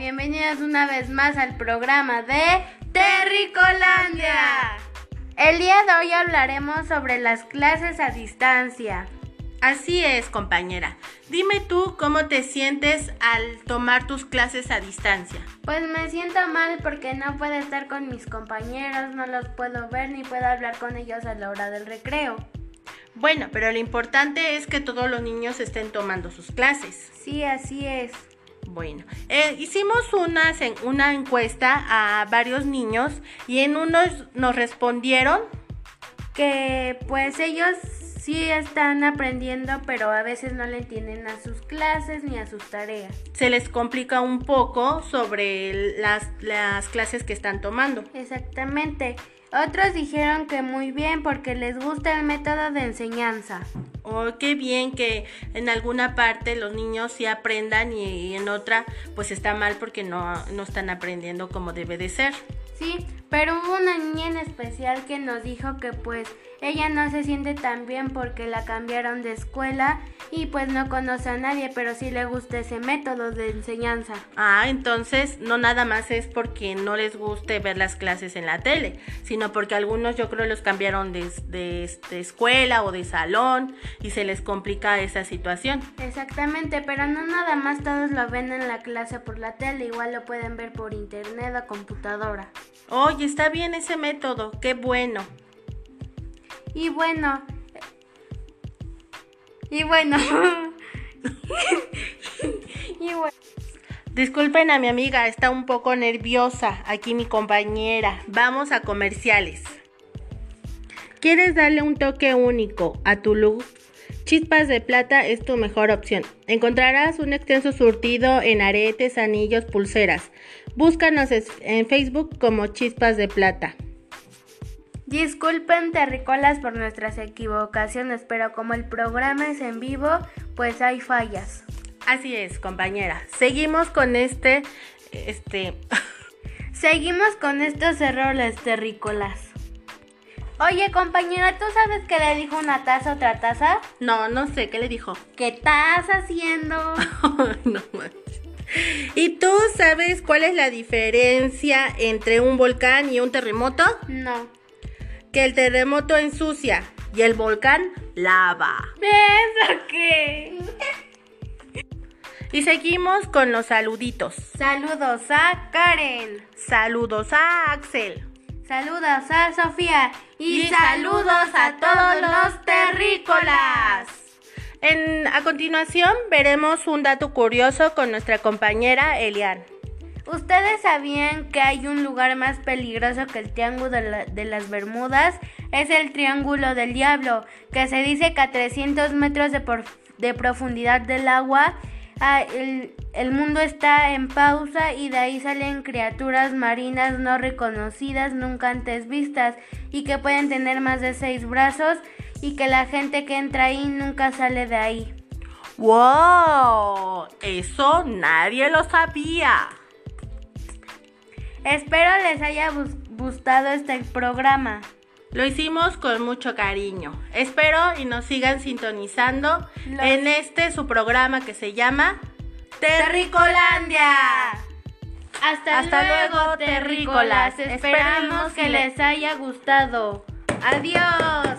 bienvenidos una vez más al programa de Terricolandia. El día de hoy hablaremos sobre las clases a distancia. Así es, compañera. Dime tú cómo te sientes al tomar tus clases a distancia. Pues me siento mal porque no puedo estar con mis compañeros, no los puedo ver ni puedo hablar con ellos a la hora del recreo. Bueno, pero lo importante es que todos los niños estén tomando sus clases. Sí, así es. Bueno, eh, hicimos una, una encuesta a varios niños y en unos nos respondieron que pues ellos sí están aprendiendo, pero a veces no le entienden a sus clases ni a sus tareas. Se les complica un poco sobre las, las clases que están tomando. Exactamente. Otros dijeron que muy bien porque les gusta el método de enseñanza. Oh, qué bien que en alguna parte los niños sí aprendan y, en otra pues está mal porque no, no están aprendiendo como debe de ser. Sí, pero hubo una niña en especial que nos dijo que pues ella no se siente tan bien porque la cambiaron de escuela y pues no conoce a nadie, pero sí le gusta ese método de enseñanza. Ah, entonces no nada más es porque no les guste ver las clases en la tele, sino porque algunos yo creo los cambiaron de, de, escuela o de salón y se les complica esa situación. Exactamente, pero no nada más todos lo ven en la clase por la tele, igual lo pueden ver por internet o computadora. Oye, está bien ese método, qué bueno. Y bueno. Y bueno. y bueno. Disculpen a mi amiga, está un poco nerviosa. Aquí mi compañera. Vamos a comerciales. ¿Quieres darle un toque único a tu look? Chispas de Plata es tu mejor opción. Encontrarás un extenso surtido en aretes, anillos, pulseras. Búscanos en Facebook como Chispas de Plata. Disculpen terricolas por nuestras equivocaciones, pero como el programa es en vivo, pues hay fallas. Así es, compañera. Seguimos con este este Seguimos con estos errores terrícolas. Oye, compañera, ¿tú sabes qué le dijo una taza a otra taza? No, no sé, ¿qué le dijo? ¿Qué estás haciendo? no ¿Y tú sabes cuál es la diferencia entre un volcán y un terremoto? No que el terremoto ensucia y el volcán lava. ¿Eso qué? Y seguimos con los saluditos. Saludos a Karen. Saludos a Axel. Saludos a Sofía. Y, saludos a todos los terrícolas. En, a continuación veremos un dato curioso con nuestra compañera Elian. ¿Ustedes sabían que hay un lugar más peligroso que el Triángulo de, las Bermudas? Es el Triángulo del Diablo, que se dice que a 300 metros de, profundidad del agua ah, el, el, mundo está en pausa y de ahí salen criaturas marinas no reconocidas, nunca antes vistas, y que pueden tener más de seis brazos y que la gente que entra ahí nunca sale de ahí. ¡Wow! Eso nadie lo sabía. Espero les haya gustado este programa. Lo hicimos con mucho cariño. Espero y nos sigan sintonizando en este su programa que se llama Terricolandia. Hasta, luego, terrícolas. Esperamos que les haya gustado. Adiós.